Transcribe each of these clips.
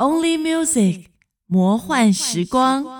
only music 魔幻时光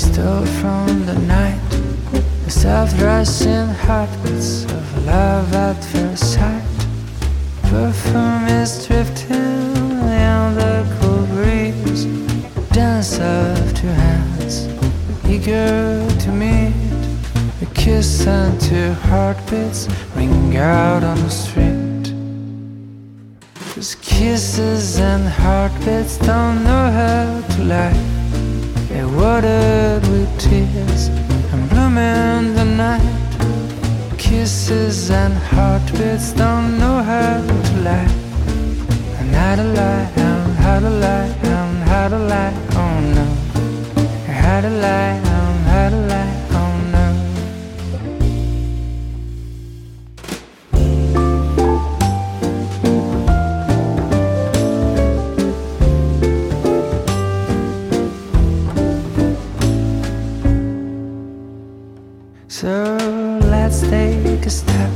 still from the night. The self-dressing heartbeats of love at first sight. Perfume is drifting in the cool breeze. Dance of two hands, eager to meet. A kiss and two heartbeats ring out on the street. Cause kisses and heartbeats don't know how to lie. Watered with tears and bloom in the night. Kisses and heartbeats don't know how to lie. And how to lie, and how to lie, and how to lie, oh no. How to lie, let's take a step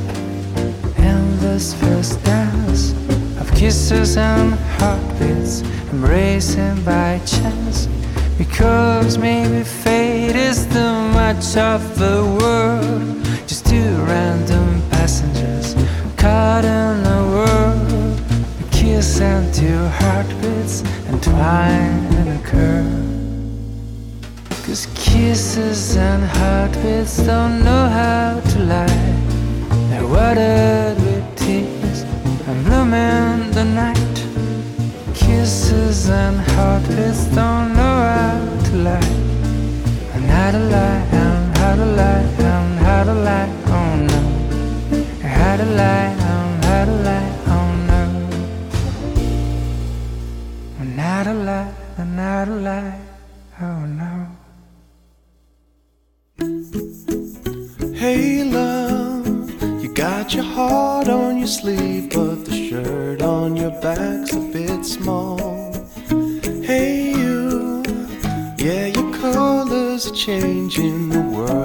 in this first dance of kisses and heartbeats, embracing by chance. Because maybe fate is too much of the world, just two random passengers caught in a whirl. A kiss and two heartbeats entwined in a curve. Cause kisses and heartbeats don't know how to lie. They're watered with tears and bloom in the night. Kisses and heartbeats don't know how to lie. And how to lie, and how to lie, and how to lie, oh no. How to lie, and how to lie, oh no. And how to lie, and how to lie, but the shirt on your back's a bit small. Hey you, yeah, your colors are changing, the world